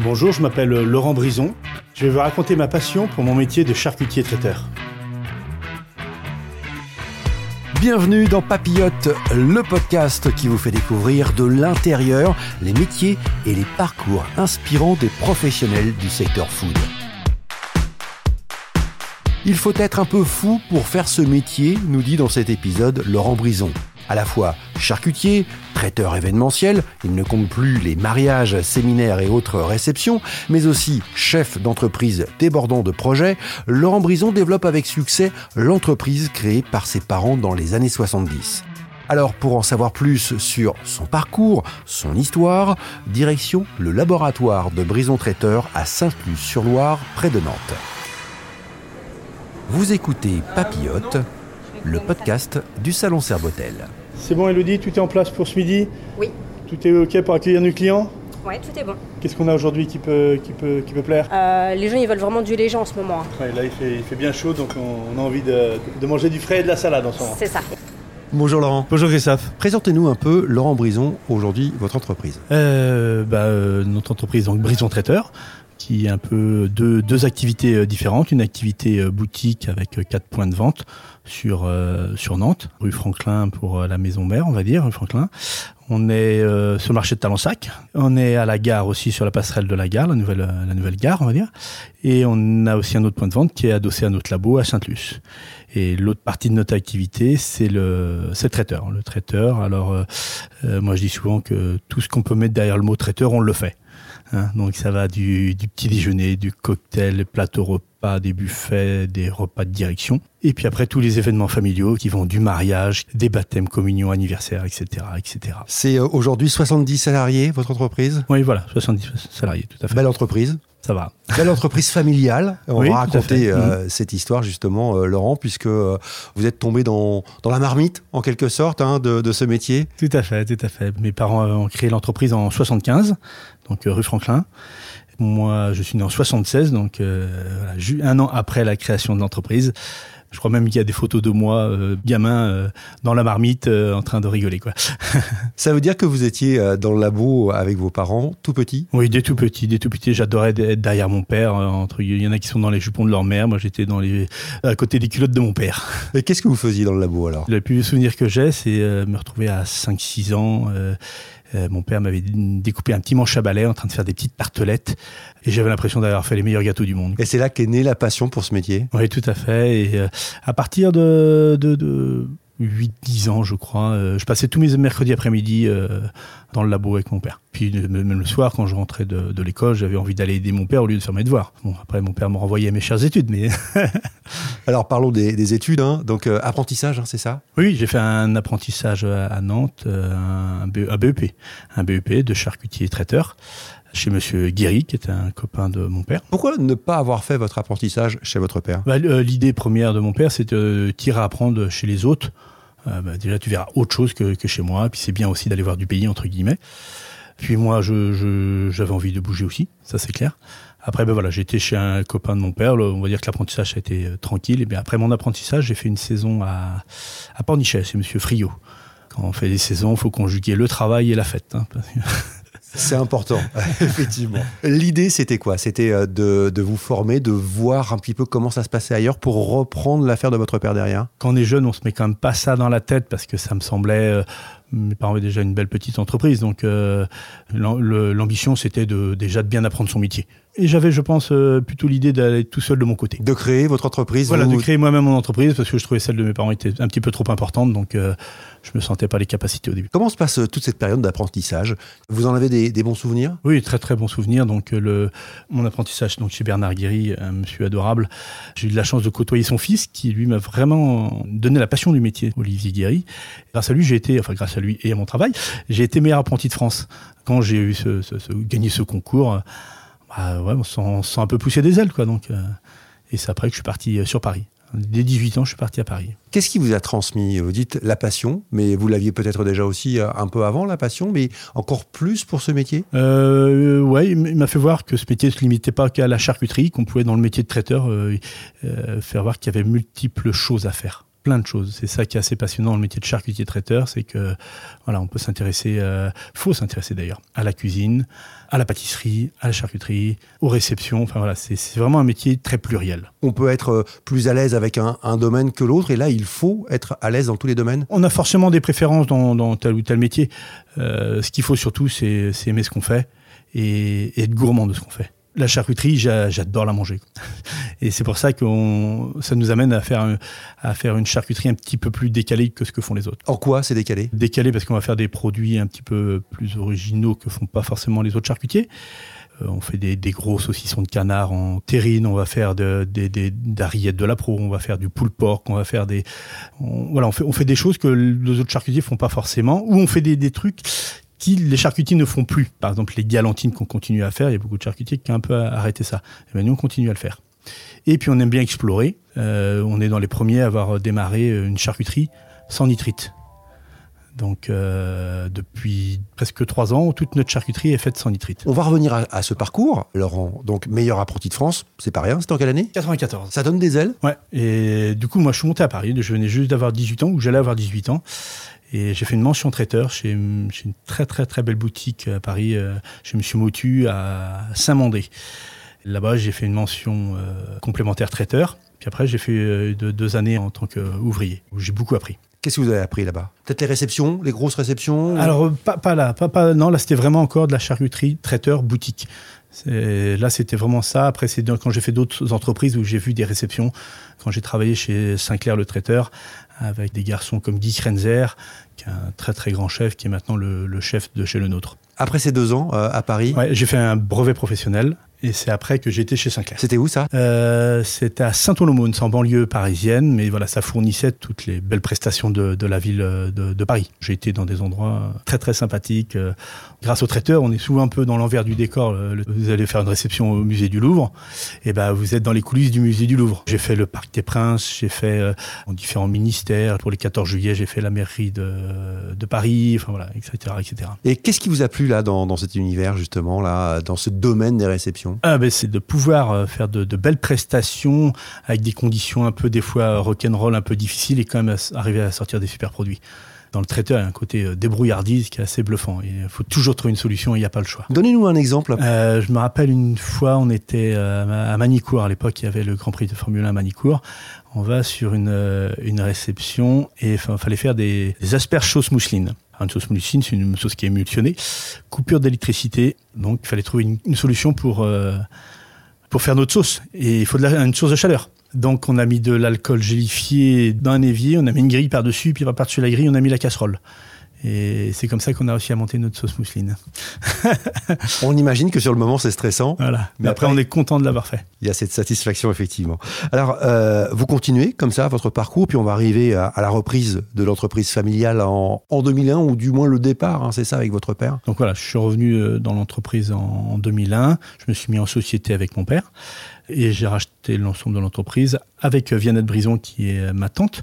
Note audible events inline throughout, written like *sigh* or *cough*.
Bonjour, je m'appelle Laurent Brison. Je vais vous raconter ma passion pour mon métier de charcutier traiteur. Bienvenue dans Papillote, le podcast qui vous fait découvrir de l'intérieur les métiers et les parcours inspirants des professionnels du secteur food. Il faut être un peu fou pour faire ce métier, nous dit dans cet épisode Laurent Brison. À la fois charcutier, traiteur événementiel, il ne compte plus les mariages, séminaires et autres réceptions, mais aussi chef d'entreprise débordant de projets, Laurent Brison développe avec succès l'entreprise créée par ses parents dans les années 70. Alors pour en savoir plus sur son parcours, son histoire, direction le laboratoire de Brison Traiteur à Saint-Luce-sur-Loire, près de Nantes. Vous écoutez Papillote, le podcast du Salon Serbotel. C'est bon Elodie, tout est en place pour ce midi? Oui. Tout est OK pour accueillir nos clients? Oui, tout est bon. Qu'est-ce qu'on a aujourd'hui qui peut, qui, peut, qui peut plaire? Euh, Les gens, ils veulent vraiment du léger en ce moment. Hein. Ouais, là, il fait, il fait, bien chaud, donc on, a envie de, de, manger du frais et de la salade en ce moment. C'est ça. Bonjour Laurent. Bonjour Christophe. Présentez-nous un peu, Laurent Brison, aujourd'hui, votre entreprise. Euh, bah, euh, notre entreprise, donc Brison Traiteur, qui est un peu deux, deux activités différentes. Une activité boutique avec quatre points de vente sur euh, sur Nantes, rue Franklin pour euh, la maison mère, on va dire, rue Franklin. On est euh, sur le marché de Talensac. On est à la gare aussi sur la passerelle de la gare, la nouvelle la nouvelle gare, on va dire. Et on a aussi un autre point de vente qui est adossé à notre labo à Sainte-Luce. Et l'autre partie de notre activité, c'est le, c'est traiteur. Le traiteur. Alors, moi, je dis souvent que tout ce qu'on peut mettre derrière le mot traiteur, on le fait. Hein, donc ça va du, du, petit déjeuner, du cocktail, plateau repas, des buffets, des repas de direction. Et puis après tous les événements familiaux qui vont du mariage, des baptêmes, communions, anniversaires, etc. etc. C'est euh, aujourd'hui 70 salariés, votre entreprise? Oui, voilà, 70 salariés, tout à fait. Belle entreprise ça va. Belle entreprise familiale. On va raconter euh, mmh. cette histoire justement, euh, Laurent, puisque euh, vous êtes tombé dans, dans la marmite, en quelque sorte, hein, de, de, ce métier. Tout à fait, tout à fait. Mes parents ont créé l'entreprise en 75, donc rue Franklin. Moi, je suis né en 76, donc voilà, un an après la création de l'entreprise. Je crois même qu'il y a des photos de moi, euh, gamin, euh, dans la marmite, euh, en train de rigoler. Quoi. *laughs* Ça veut dire que vous étiez dans le labo avec vos parents, tout petit? Oui, dès tout petit. Dès tout petit, j'adorais être derrière mon père. Entre, il y en a qui sont dans les jupons de leur mère. Moi, j'étais dans les, à côté des culottes de mon père. *laughs* Et qu'est-ce que vous faisiez dans le labo alors? Le plus souvenir que j'ai, c'est me retrouver à 5-6 ans euh, mon père m'avait découpé un petit manche à balai en train de faire des petites tartelettes et j'avais l'impression d'avoir fait les meilleurs gâteaux du monde. Et c'est là qu'est née la passion pour ce métier? Oui, tout à fait. Et euh, à partir de, de, de 8-10 ans, je crois. Euh, je passais tous mes mercredis après-midi euh, dans le labo avec mon père. Puis même le soir, quand je rentrais de, de l'école, j'avais envie d'aller aider mon père au lieu de faire mes devoirs. Bon, après, mon père me renvoyait à mes chères études, mais... *laughs* Alors, parlons des, des études. Hein. Donc, euh, apprentissage, hein, c'est ça? Oui, j'ai fait un apprentissage à Nantes, un, BEP, un BEP de charcutier traiteur chez Monsieur Guéry, qui était un copain de mon père. Pourquoi ne pas avoir fait votre apprentissage chez votre père? Bah, L'idée première de mon père, c'était de tirer à apprendre chez les autres. Euh, bah, déjà, tu verras autre chose que, que chez moi. Puis c'est bien aussi d'aller voir du pays, entre guillemets. Puis moi, j'avais je, envie de bouger aussi, ça c'est clair. Après, ben voilà, j'étais chez un copain de mon père. On va dire que l'apprentissage a été euh, tranquille. Et bien après mon apprentissage, j'ai fait une saison à, à Pornichet, c'est Monsieur Friot. Quand on fait des saisons, il faut conjuguer le travail et la fête. Hein, C'est important, *laughs* effectivement. L'idée, c'était quoi? C'était euh, de, vous former, de voir un petit peu comment ça se passait ailleurs pour reprendre l'affaire de votre père derrière? Quand on est jeune, on se met quand même pas ça dans la tête parce que ça me semblait... Euh, mes parents avaient déjà une belle petite entreprise, donc euh, l'ambition, c'était déjà de bien apprendre son métier. Et j'avais, je pense, euh, plutôt l'idée d'aller tout seul de mon côté. De créer votre entreprise Voilà, de créer moi-même mon entreprise parce que je trouvais celle de mes parents était un petit peu trop importante, donc euh, je me sentais pas les capacités au début. Comment se passe euh, toute cette période d'apprentissage? Vous en avez des, des, bons souvenirs? Oui, très très bons souvenirs. Donc le mon apprentissage donc chez Bernard Guéry, un monsieur adorable. J'ai eu de la chance de côtoyer son fils qui lui m'a vraiment donné la passion du métier, Olivier Guéry. Grâce à lui, j'ai été, enfin grâce à lui et à mon travail, j'ai été meilleur apprenti de France quand j'ai eu ce, ce, ce, gagné ce concours bah ouais, on s'en sent un peu poussé des ailes, quoi. Donc, euh, et c'est après que je suis parti euh, sur Paris. Dès 18 ans, je suis parti à Paris. Qu'est-ce qui vous a transmis Vous dites la passion, mais vous l'aviez peut-être déjà aussi euh, un peu avant, la passion, mais encore plus pour ce métier? Euh, Ouais, il m'a fait voir que ce métier ne se limitait pas qu'à la charcuterie, qu'on pouvait, dans le métier de traiteur, euh, faire voir qu'il y avait multiples choses à faire plein de choses. C'est ça qui est assez passionnant dans le métier de charcutier traiteur, c'est que voilà, on peut s'intéresser, euh, faut s'intéresser d'ailleurs à la cuisine, à la pâtisserie, à la charcuterie, aux réceptions. Enfin voilà, c'est vraiment un métier très pluriel. On peut être euh, plus à l'aise avec un, domaine que l'autre, et là, il faut être à l'aise dans tous les domaines. On a forcément des préférences dans, tel ou tel métier. Euh, ce qu'il faut surtout, c'est aimer ce qu'on fait et être gourmand de ce qu'on fait la charcuterie, j'adore la manger. *laughs* Et c'est pour ça que ça nous amène à faire, à faire une charcuterie un petit peu plus décalée que ce que font les autres. En quoi c'est décalé? Décalé parce qu'on va faire des produits un petit peu plus originaux que font pas forcément les autres charcutiers. Euh, on fait des, gros saucissons de canard en terrine, on va faire des, des, de la pro, on va faire du pulled pork, on va faire des, voilà, on fait, on fait des choses que les autres charcutiers font pas forcément, ou on fait des, des trucs qui les charcutiers ne font plus. Par exemple, les galantines qu'on continue à faire, il y a beaucoup de charcutiers qui ont un peu arrêté ça. Et bien, nous, on continue à le faire. Et puis, on aime bien explorer. Euh, on est dans les premiers à avoir démarré une charcuterie sans nitrite. Donc, euh, depuis presque trois ans, toute notre charcuterie est faite sans nitrite. On va revenir à, ce parcours. Laurent, donc meilleur apprenti de France, c'est pas rien, c'est en quelle année? 94. Ça donne des ailes? Ouais, et du coup, moi, je suis monté à Paris. Je venais juste d'avoir 18 ans, ou j'allais avoir 18 ans. Et j'ai fait une mention traiteur chez, une très très très belle boutique à Paris, euh, chez Monsieur Motu à Saint-Mandé. Là-bas, j'ai fait une mention euh, complémentaire traiteur. Puis après, j'ai fait euh, deux années en tant qu'ouvrier, où j'ai beaucoup appris. Qu'est-ce que vous avez appris là-bas? Peut-être les réceptions, les grosses réceptions Alors, pas, pas là, pas, pas, non, là c'était vraiment encore de la charcuterie, traiteur, boutique. Là, c'était vraiment ça. Après, c'est quand j'ai fait d'autres entreprises où j'ai vu des réceptions, quand j'ai travaillé chez Sinclair le traiteur, avec des garçons comme Guy Krenzer, qui est un très très grand chef, qui est maintenant le, chef de chez le nôtre. Après ces deux ans euh, à Paris ouais, J'ai fait un brevet professionnel et c'est après que j'étais chez Sinclair. C'était où ça? Euh, C'était à Saint-Olomone, en banlieue parisienne, mais voilà, ça fournissait toutes les belles prestations de, de la ville de, de Paris. J'ai été dans des endroits très très sympathiques. Euh, grâce au traiteur, on est souvent un peu dans l'envers du décor. Vous allez faire une réception au musée du Louvre, et ben vous êtes dans les coulisses du musée du Louvre. J'ai fait le Parc des Princes, j'ai fait euh, en différents ministères. Pour les 14 juillet, j'ai fait la mairie de, de Paris, enfin voilà, etc., etc. Et qu'est-ce qui vous a plu là dans, dans cet univers justement là, dans ce domaine des réceptions? Ah ben c'est de pouvoir euh, faire de, belles prestations avec des conditions un peu des fois rock'n'roll un peu difficiles et quand même arriver à sortir des super produits. Dans le traiteur, il y a un côté euh, débrouillardise qui est assez bluffant. Il faut toujours trouver une solution et il n'y a pas le choix. Donnez-nous un exemple. Euh, je me rappelle une fois, on était à Manicourt. À l'époque, il y avait le Grand Prix de Formule 1 à Manicourt. On va sur une, une réception et il fallait faire des, des asperges sauce mousseline. Une sauce mousseline, c'est une sauce qui est émulsionnée. Coupure d'électricité. Donc, il fallait trouver une, solution pour, euh, pour faire notre sauce. Et il faut de la, une source de chaleur. Donc, on a mis de l'alcool gélifié dans un évier, on a mis une grille par-dessus, puis par-dessus la grille, on a mis la casserole. Et c'est comme ça qu'on a réussi à monter notre sauce mousseline. *laughs* on imagine que sur le moment c'est stressant. Voilà. Mais, après, on est content de l'avoir fait. Il y a cette satisfaction effectivement. Alors euh, vous continuez comme ça votre parcours, puis on va arriver à, la reprise de l'entreprise familiale en, 2001 ou du moins le départ, hein, c'est ça avec votre père? Donc voilà, je suis revenu euh, dans l'entreprise en, en 2001. Je me suis mis en société avec mon père et j'ai racheté l'ensemble de l'entreprise avec Viannette Brison qui est ma tante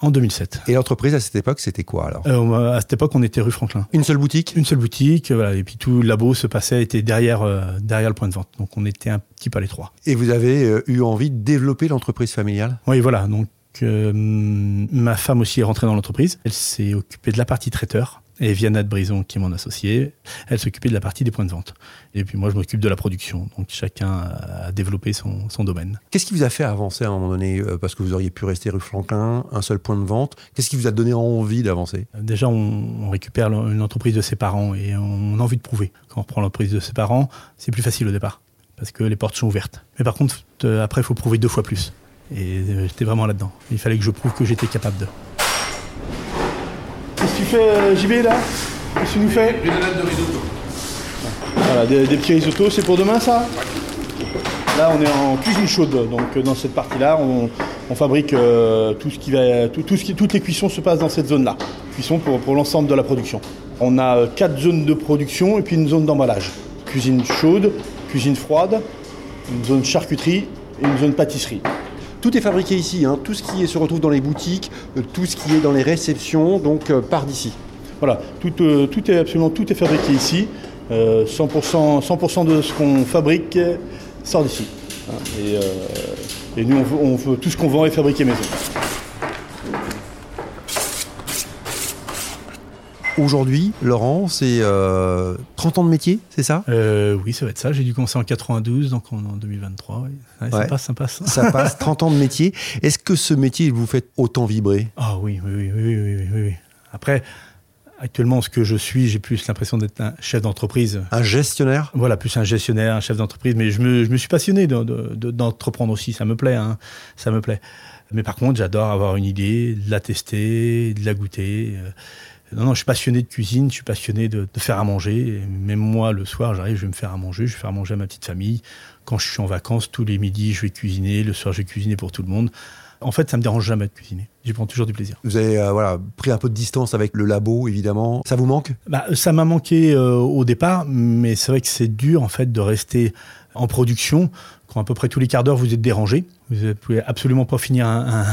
en 2007. Et l'entreprise à cette époque, c'était quoi alors? Euh, À cette époque, on était rue Franklin. Une seule boutique? Une seule boutique, voilà, et puis tout le labo se passait, était derrière, euh, derrière le point de vente. Donc on était un petit peu à l'étroit. Et vous avez euh, eu envie de développer l'entreprise familiale? Oui, voilà. Donc ma femme aussi est rentrée dans l'entreprise. Elle s'est occupée de la partie traiteur. Et Viannette Brison, qui est mon associée, elle s'occupait de la partie des points de vente. Et puis moi, je m'occupe de la production. Donc chacun a développé son, son domaine. Qu'est-ce qui vous a fait avancer à un moment donné euh, Parce que vous auriez pu rester rue Franklin, un seul point de vente? Qu'est-ce qui vous a donné envie d'avancer? Déjà, on, récupère une entreprise de ses parents et on a envie de prouver. Quand on reprend l'entreprise de ses parents, c'est plus facile au départ. Parce que les portes sont ouvertes. Mais par contre, euh, après, il faut prouver deux fois plus. Et euh, j'étais vraiment là-dedans. Il fallait que je prouve que j'étais capable de. Tu fais, euh, JB, là Qu'est-ce que tu nous fais Des de risotto. Voilà, des, petits risottos, c'est pour demain, ça Là, on est en cuisine chaude, donc euh, dans cette partie-là, on, fabrique euh, tout ce qui va, tout, ce qui, toutes les cuissons se passent dans cette zone-là. Cuisson pour, pour l'ensemble de la production. On a quatre zones de production et puis une zone d'emballage. Cuisine chaude, cuisine froide, une zone charcuterie et une zone pâtisserie. Tout est fabriqué ici, hein. tout ce qui se retrouve dans les boutiques, euh, tout ce qui est dans les réceptions, donc euh, part d'ici. Voilà, tout, euh, tout, est absolument tout est fabriqué ici. 100%, 100 de ce qu'on fabrique sort d'ici. Hein. Et, nous, on veut, tout ce qu'on vend est fabriqué maison. Aujourd'hui, Laurent, c'est 30 ans de métier, c'est ça? Oui, ça va être ça. J'ai dû commencer en 92, donc en 2023. Ça passe, ça passe. *laughs* Ça passe, 30 ans de métier. Est-ce que ce métier, vous fait autant vibrer? Ah oui, oui, oui, oui, oui, oui. Après, Actuellement, ce que je suis, j'ai plus l'impression d'être un chef d'entreprise. Un gestionnaire? Voilà, plus un gestionnaire, un chef d'entreprise. Mais je me, je me, suis passionné d'entreprendre aussi. Ça me plaît, hein, ça me plaît. Mais par contre, j'adore avoir une idée, de la tester, de la goûter. Euh, non, non, je suis passionné de cuisine, je suis passionné de, de faire à manger. même moi, le soir, j'arrive, je vais me faire à manger, je vais faire à manger à ma petite famille. Quand je suis en vacances, tous les midis, je vais cuisiner. Le soir, je vais cuisiner pour tout le monde. En fait, ça me dérange jamais de cuisiner. J'y prends toujours du plaisir. Vous avez euh, voilà, pris un peu de distance avec le labo, évidemment. Ça vous manque? Bah, Ça m'a manqué euh, au départ, mais c'est vrai que c'est dur en fait de rester en production à peu près tous les quarts d'heure vous êtes dérangé. Vous ne pouvez absolument pas finir un,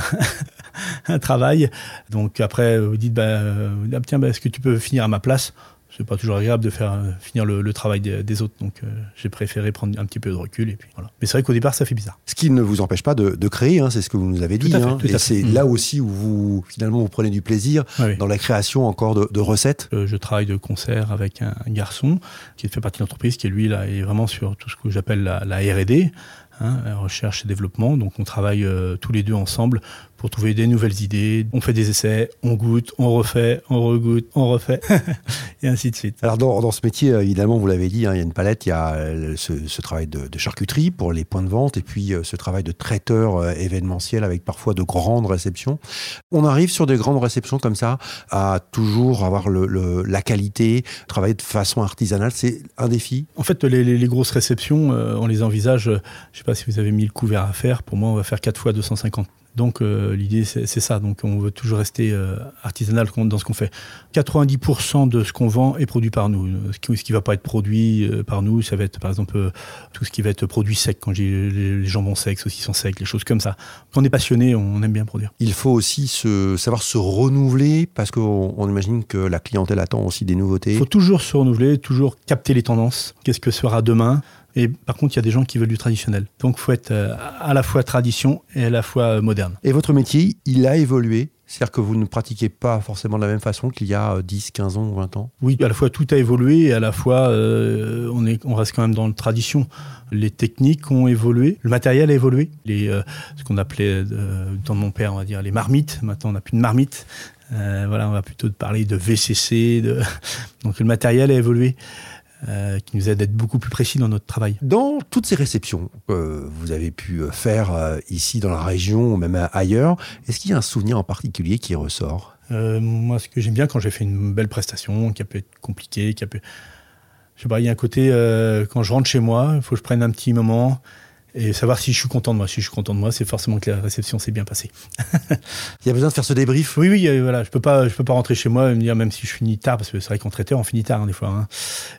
*laughs* un, travail. Donc après, vous dites, bah, euh, ah, tiens, bah, est-ce que tu peux finir à ma place? C'est pas toujours agréable de faire euh, finir le, travail des, autres. Donc euh, j'ai préféré prendre un petit peu de recul et puis voilà. Mais c'est vrai qu'au départ ça fait bizarre. Ce qui ne vous empêche pas de, créer, hein, c'est ce que vous nous avez dit. Hein. et c'est mm. là aussi où vous finalement vous prenez du plaisir dans la création encore de, recettes. Euh, je travaille de concert avec un, garçon qui fait partie de l'entreprise, qui lui là est vraiment sur tout ce que j'appelle la, la R&D. Hein, recherche et développement. Donc on travaille tous les deux ensemble pour trouver des nouvelles idées. On fait des essais, on goûte, on refait, on regoute, on refait, *laughs* et ainsi de suite. Alors dans, dans ce métier, euh, évidemment, vous l'avez dit, hein, il y a une palette, il y a euh, ce, travail de, charcuterie pour les points de vente, et puis euh, ce travail de traiteur événementiel avec parfois de grandes réceptions. On arrive sur des grandes réceptions comme ça à toujours avoir le, la qualité, travailler de façon artisanale, c'est un défi? En fait, les, les, grosses réceptions, on les envisage, je ne sais pas si vous avez mis le couvert à faire, pour moi on va faire 4 fois 250 donc euh, l'idée c'est ça. Donc on veut toujours rester euh, artisanal dans ce qu'on fait. 90% de ce qu'on vend est produit par nous. Ce qui, ne va pas être produit euh, par nous, ça va être par exemple tout ce qui va être produit sec. Quand j'ai les jambons secs, sont secs, les choses comme ça. Quand on est passionné, on aime bien produire. Il faut aussi se, savoir se renouveler parce qu'on imagine que la clientèle attend aussi des nouveautés. Il faut toujours se renouveler, toujours capter les tendances. Qu'est-ce que sera demain? Et par contre, il y a des gens qui veulent du traditionnel. Donc, il faut être euh, à la fois tradition et à la fois euh, moderne. Et votre métier, il a évolué c'est-à-dire que vous ne pratiquez pas forcément de la même façon qu'il y a 10, euh, 15 ans ou 20 ans? Oui, à la fois tout a évolué et à la fois on, est, on reste quand même dans la tradition. Les techniques ont évolué, le matériel a évolué. Les, ce qu'on appelait dans mon père, on va dire, les marmites. Maintenant, on n'a plus de marmites. voilà, on va plutôt parler de VCC. De... *laughs* Donc le matériel a évolué. Euh, qui nous aide à être beaucoup plus précis dans notre travail. Dans toutes ces réceptions que vous avez pu euh, faire euh, ici dans la région ou même ailleurs, est-ce qu'il y a un souvenir en particulier qui ressort? Moi, ce que j'aime bien quand j'ai fait une belle prestation, qui a pu être compliquée, qui a pu... Je sais pas, il y a un côté, quand je rentre chez moi, il faut que je prenne un petit moment et savoir si je suis content de moi. Si je suis content de moi, c'est forcément que la réception s'est bien passée. *laughs* Il y a besoin de faire ce débrief Oui, oui, euh, voilà. Je peux pas, je peux pas rentrer chez moi et me dire, même si je finis tard, parce que c'est vrai qu'en traiteur, on finit tard hein, des fois. Hein.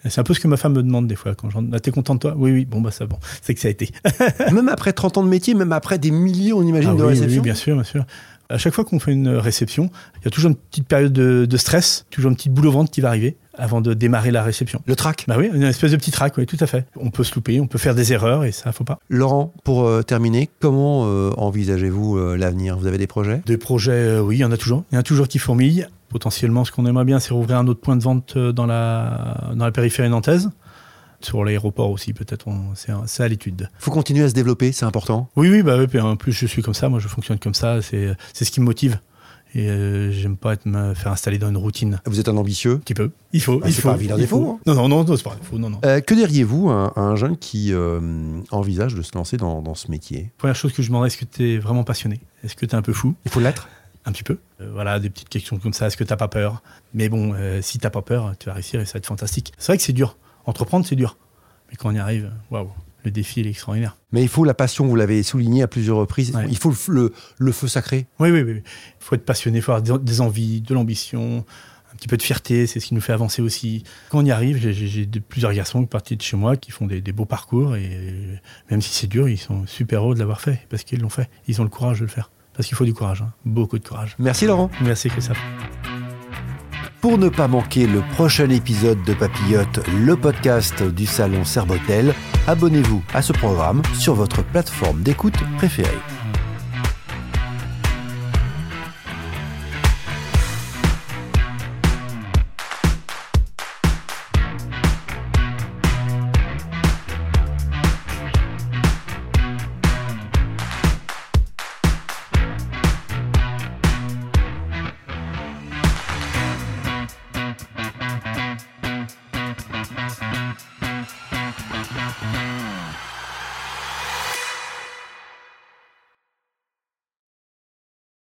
C'est un peu ce que ma femme me demande des fois. Quand je ah, t'es content de toi? Oui, oui, bon, bah ça, bon. C'est que ça a été. *laughs* même après 30 ans de métier, même après des millions, on imagine, ah de réceptions Oui, bien sûr, bien sûr. À chaque fois qu'on fait une réception, il y a toujours une petite période de, de stress, toujours une petite boule au ventre qui va arriver avant de démarrer la réception. Le track Bah oui, une espèce de petit track, oui, tout à fait. On peut se louper, on peut faire des erreurs et ça, faut pas. Laurent, pour euh, terminer, comment euh, envisagez-vous euh, l'avenir? Vous avez des projets? Des projets, oui, il y en a toujours. Il y en a toujours qui fourmillent. Potentiellement, ce qu'on aimerait bien, c'est rouvrir un autre point de vente dans la, dans la périphérie nantaise. Sur l'aéroport aussi, peut-être, c'est à l'étude. Il faut continuer à se développer, c'est important? Oui, oui, bah oui, en plus je suis comme ça, moi je fonctionne comme ça, c'est ce qui me motive. Et euh, j'aime pas être, me faire installer dans une routine. Vous êtes un ambitieux? Un petit peu. Il faut. Ah, il faut. Pas un vilain défaut. Hein. Non, non, non, c'est pas un défaut. Non, non. Euh, que diriez-vous à, un jeune qui euh, envisage de se lancer dans, dans ce métier? Première chose que je demanderais, est-ce que tu es vraiment passionné? Est-ce que tu es un peu fou? Il faut l'être? Un petit peu. voilà, des petites questions comme ça. Est-ce que tu n'as pas peur? Mais bon, si tu n'as pas peur, tu vas réussir et ça va être fantastique. C'est vrai que c'est dur. Entreprendre, c'est dur. Mais quand on y arrive, waouh le défi est extraordinaire. Mais il faut la passion, vous l'avez souligné à plusieurs reprises, il faut le, le, feu sacré. Oui, oui, oui. Il faut être passionné, il faut avoir des envies, de l'ambition, un petit peu de fierté, c'est ce qui nous fait avancer aussi. Quand on y arrive, j'ai plusieurs garçons qui partent de chez moi, qui font des, beaux parcours, et même si c'est dur, ils sont super heureux de l'avoir fait, parce qu'ils l'ont fait. Ils ont le courage de le faire. Parce qu'il faut du courage, hein. beaucoup de courage. Merci Laurent. Merci Christophe. Pour ne pas manquer le prochain épisode de Papillote, le podcast du salon Serbotel, abonnez-vous à ce programme sur votre plateforme d'écoute préférée.